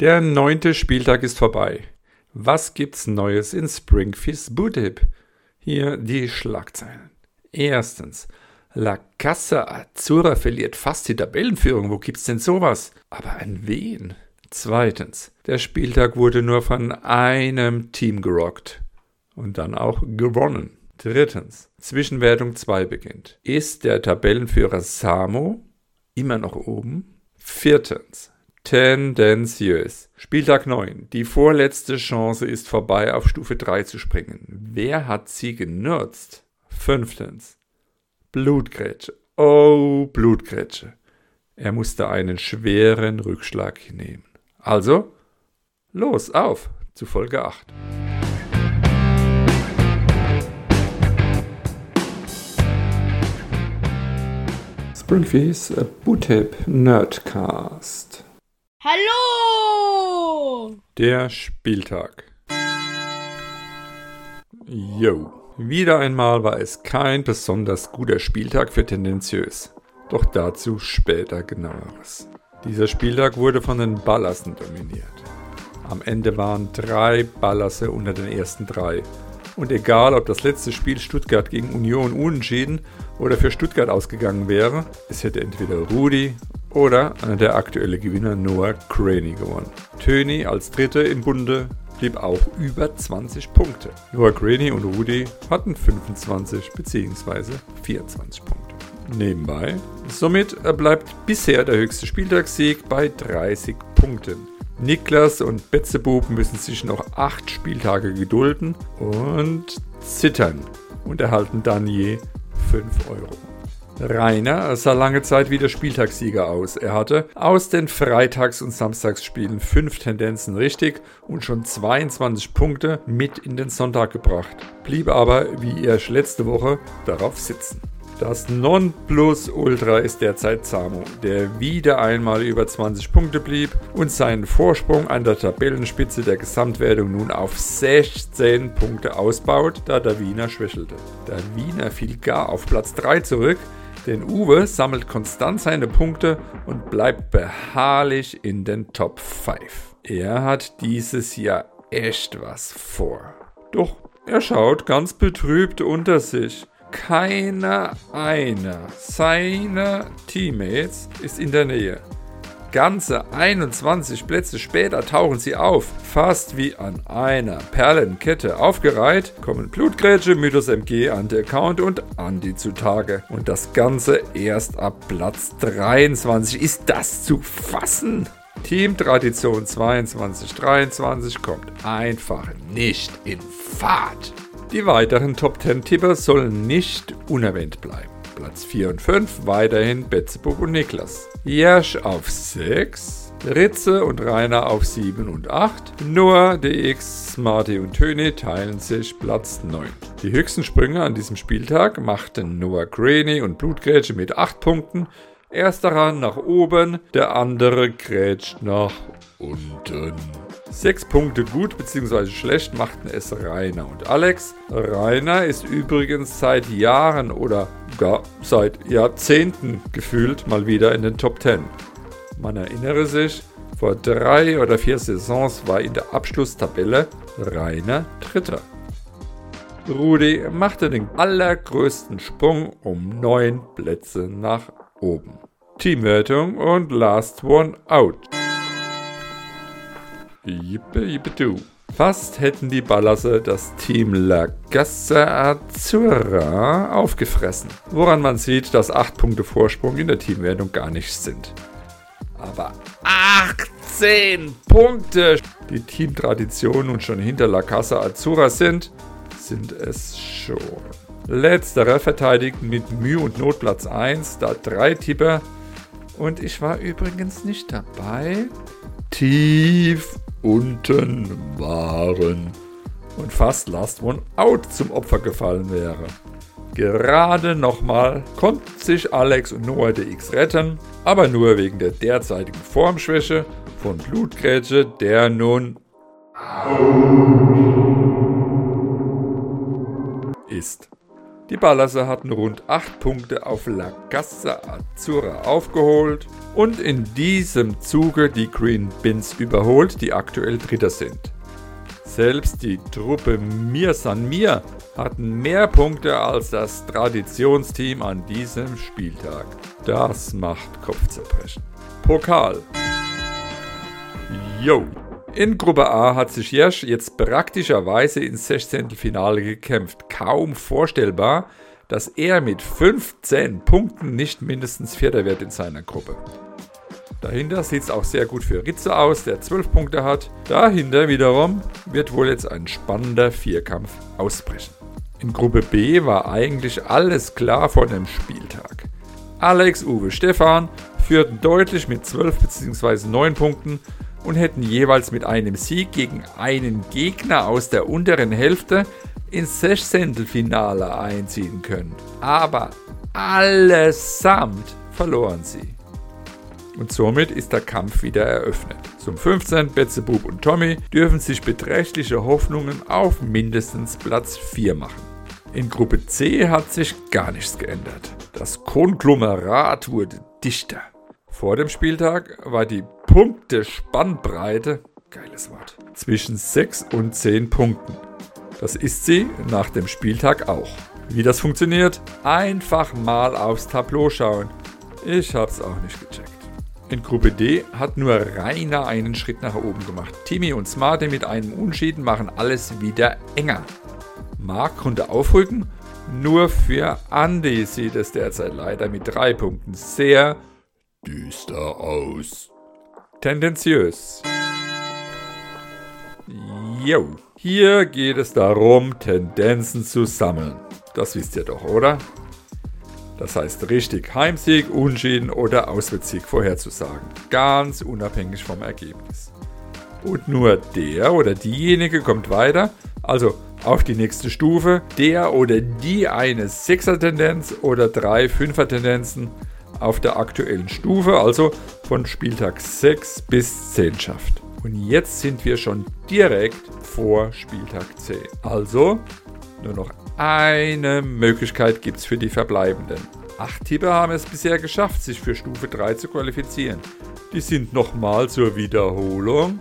Der neunte Spieltag ist vorbei. Was gibt's Neues in Springfish Bootip? Hier die Schlagzeilen. Erstens. La Casa Azzurra verliert fast die Tabellenführung. Wo gibt's denn sowas? Aber an wen? Zweitens. Der Spieltag wurde nur von einem Team gerockt. Und dann auch gewonnen. Drittens. Zwischenwertung 2 beginnt. Ist der Tabellenführer Samo immer noch oben? Viertens. Tendenziös. Spieltag 9. Die vorletzte Chance ist vorbei, auf Stufe 3 zu springen. Wer hat sie genutzt? Fünftens. Blutgrätsche. Oh, Blutgrätsche. Er musste einen schweren Rückschlag nehmen. Also, los, auf zu Folge 8. Springfields Bootip Nerdcast. Hallo! Der Spieltag. Yo. Wieder einmal war es kein besonders guter Spieltag für Tendenziös. Doch dazu später genaueres. Dieser Spieltag wurde von den Ballassen dominiert. Am Ende waren drei Ballasse unter den ersten drei. Und egal, ob das letzte Spiel Stuttgart gegen Union unentschieden oder für Stuttgart ausgegangen wäre, es hätte entweder Rudi oder der aktuelle Gewinner Noah Craney gewonnen. Töni als Dritte im Bunde blieb auch über 20 Punkte. Noah Craney und Rudi hatten 25 bzw. 24 Punkte. Nebenbei, somit bleibt bisher der höchste Spieltagssieg bei 30 Punkten. Niklas und Betzebub müssen sich noch 8 Spieltage gedulden und zittern und erhalten dann je 5 Euro. Rainer sah lange Zeit wie der Spieltagssieger aus. Er hatte aus den Freitags- und Samstagsspielen fünf Tendenzen richtig und schon 22 Punkte mit in den Sonntag gebracht, blieb aber wie erst letzte Woche darauf sitzen. Das Nonplusultra ist derzeit Samo, der wieder einmal über 20 Punkte blieb und seinen Vorsprung an der Tabellenspitze der Gesamtwertung nun auf 16 Punkte ausbaut, da der Wiener schwächelte. Der Wiener fiel gar auf Platz 3 zurück, denn Uwe sammelt konstant seine Punkte und bleibt beharrlich in den Top 5. Er hat dieses Jahr echt was vor. Doch er schaut ganz betrübt unter sich. Keiner einer seiner Teammates ist in der Nähe. Ganze 21 Plätze später tauchen sie auf. Fast wie an einer Perlenkette aufgereiht, kommen Blutgrätsche, Mythos MG, Anti-Account und Andi zutage. Und das Ganze erst ab Platz 23. Ist das zu fassen? Team Tradition 2223 kommt einfach nicht in Fahrt. Die weiteren Top 10 Tipper sollen nicht unerwähnt bleiben. Platz 4 und 5 weiterhin Betzebub und Niklas. Jersch auf 6, Ritze und Rainer auf 7 und 8. Noah, DX, Marty und Töne teilen sich Platz 9. Die höchsten Sprünge an diesem Spieltag machten Noah Graney und Blutgrätsche mit 8 Punkten. Ersterer nach oben, der andere grätscht nach unten. Sechs Punkte gut bzw. schlecht machten es Rainer und Alex. Rainer ist übrigens seit Jahren oder gar seit Jahrzehnten gefühlt mal wieder in den Top 10. Man erinnere sich, vor drei oder vier Saisons war in der Abschlusstabelle Rainer Dritter. Rudi machte den allergrößten Sprung um neun Plätze nach oben. Teamwertung und Last One Out. Jippe, jippe du. Fast hätten die Ballasse das Team La Gassa Azzurra aufgefressen, woran man sieht, dass 8 Punkte Vorsprung in der Teamwertung gar nichts sind. Aber 18 Punkte, die Teamtradition nun schon hinter La Casa Azzurra sind, sind es schon. Letzterer verteidigt mit Mühe und Not Platz 1, da drei Tipper. Und ich war übrigens nicht dabei. Tief unten waren und fast Last One Out zum Opfer gefallen wäre. Gerade nochmal konnten sich Alex und Noah DX retten, aber nur wegen der derzeitigen Formschwäche von Blutgrätsche, der nun ist. Die Ballasser hatten rund 8 Punkte auf La Cassa Azzurra aufgeholt und in diesem Zuge die Green Bins überholt, die aktuell Dritter sind. Selbst die Truppe Mir San Mir hatten mehr Punkte als das Traditionsteam an diesem Spieltag. Das macht Kopfzerbrechen. Pokal. Yo! In Gruppe A hat sich Jersch jetzt praktischerweise ins 16. Finale gekämpft. Kaum vorstellbar, dass er mit 15 Punkten nicht mindestens Vierter wird in seiner Gruppe. Dahinter sieht es auch sehr gut für Ritze aus, der 12 Punkte hat. Dahinter wiederum wird wohl jetzt ein spannender Vierkampf ausbrechen. In Gruppe B war eigentlich alles klar vor dem Spieltag. Alex, Uwe, Stefan führten deutlich mit 12 bzw. 9 Punkten und hätten jeweils mit einem Sieg gegen einen Gegner aus der unteren Hälfte ins Sechzehntelfinale einziehen können. Aber allesamt verloren sie. Und somit ist der Kampf wieder eröffnet. Zum 15. Betzebub und Tommy dürfen sich beträchtliche Hoffnungen auf mindestens Platz 4 machen. In Gruppe C hat sich gar nichts geändert. Das Konglomerat wurde dichter. Vor dem Spieltag war die Punkte-Spannbreite, geiles Wort, zwischen 6 und 10 Punkten. Das ist sie nach dem Spieltag auch. Wie das funktioniert? Einfach mal aufs Tableau schauen. Ich hab's auch nicht gecheckt. In Gruppe D hat nur Rainer einen Schritt nach oben gemacht. Timmy und Smarte mit einem Unschieden machen alles wieder enger. Mark konnte aufrücken, nur für Andy sieht es derzeit leider mit drei Punkten sehr düster aus. Tendenziös. Jo, hier geht es darum, Tendenzen zu sammeln. Das wisst ihr doch, oder? Das heißt richtig Heimsieg, Unschieden oder Auswärtssieg vorherzusagen. Ganz unabhängig vom Ergebnis. Und nur der oder diejenige kommt weiter, also auf die nächste Stufe, der oder die eine Sechser-Tendenz oder drei Fünfer-Tendenzen auf der aktuellen Stufe, also von Spieltag 6 bis 10 schafft. Und jetzt sind wir schon direkt vor Spieltag 10. Also nur noch eine Möglichkeit gibt es für die Verbleibenden. Acht Tipper haben es bisher geschafft, sich für Stufe 3 zu qualifizieren. Die sind nochmal zur Wiederholung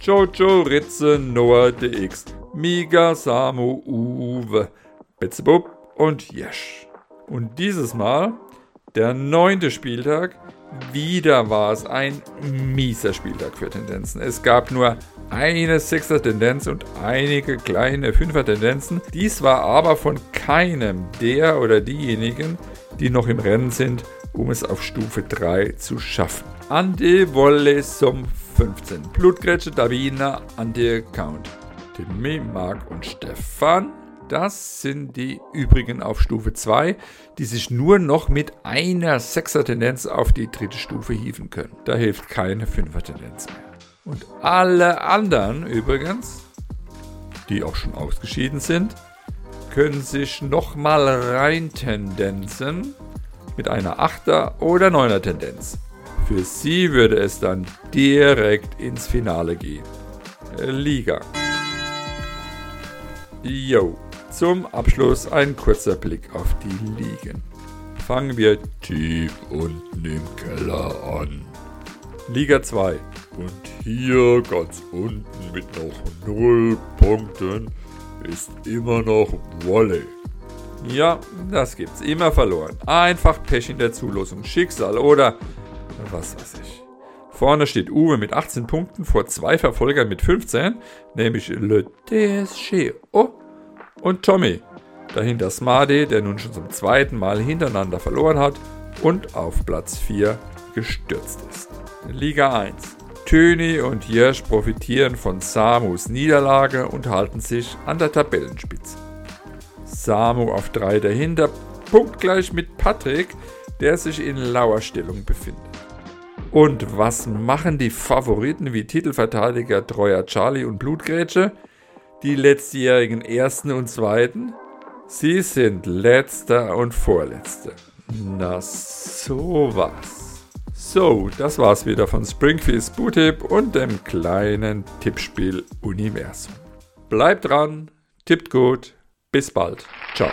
Jojo, Ritze, Noah, DX, Miga, Samu, Uwe, Betzebub und Jesch. Und dieses Mal der neunte Spieltag. Wieder war es ein mieser Spieltag für Tendenzen. Es gab nur eine Sechser-Tendenz und einige kleine Fünfer-Tendenzen. Dies war aber von keinem der oder diejenigen, die noch im Rennen sind, um es auf Stufe 3 zu schaffen. Ante Wolle zum 15. Blutgrätsche, Davina, Ante Count. Timmy, Mark und Stefan das sind die übrigen auf Stufe 2, die sich nur noch mit einer Sechser-Tendenz auf die dritte Stufe hieven können. Da hilft keine Fünfer-Tendenz mehr. Und alle anderen übrigens, die auch schon ausgeschieden sind, können sich nochmal rein tendenzen mit einer Achter- oder Neuner-Tendenz. Für sie würde es dann direkt ins Finale gehen. Liga. Yo. Zum Abschluss ein kurzer Blick auf die Ligen. Fangen wir tief unten im Keller an. Liga 2. Und hier ganz unten mit noch 0 Punkten ist immer noch Wolle. Ja, das gibt's immer verloren. Einfach Pech in der Zulosung, Schicksal oder was weiß ich. Vorne steht Uwe mit 18 Punkten vor zwei Verfolgern mit 15, nämlich Le DSG. Oh, und Tommy. Dahinter Smade, der nun schon zum zweiten Mal hintereinander verloren hat und auf Platz 4 gestürzt ist. Liga 1. Töni und Jirsch profitieren von Samus Niederlage und halten sich an der Tabellenspitze. Samu auf 3 dahinter, punktgleich mit Patrick, der sich in Lauerstellung befindet. Und was machen die Favoriten wie Titelverteidiger Treuer Charlie und Blutgrätsche? Die letztjährigen Ersten und Zweiten. Sie sind Letzter und Vorletzter. Na sowas. So, das war's wieder von Springfields Bootip und dem kleinen Tippspiel Universum. Bleibt dran, tippt gut, bis bald. Ciao.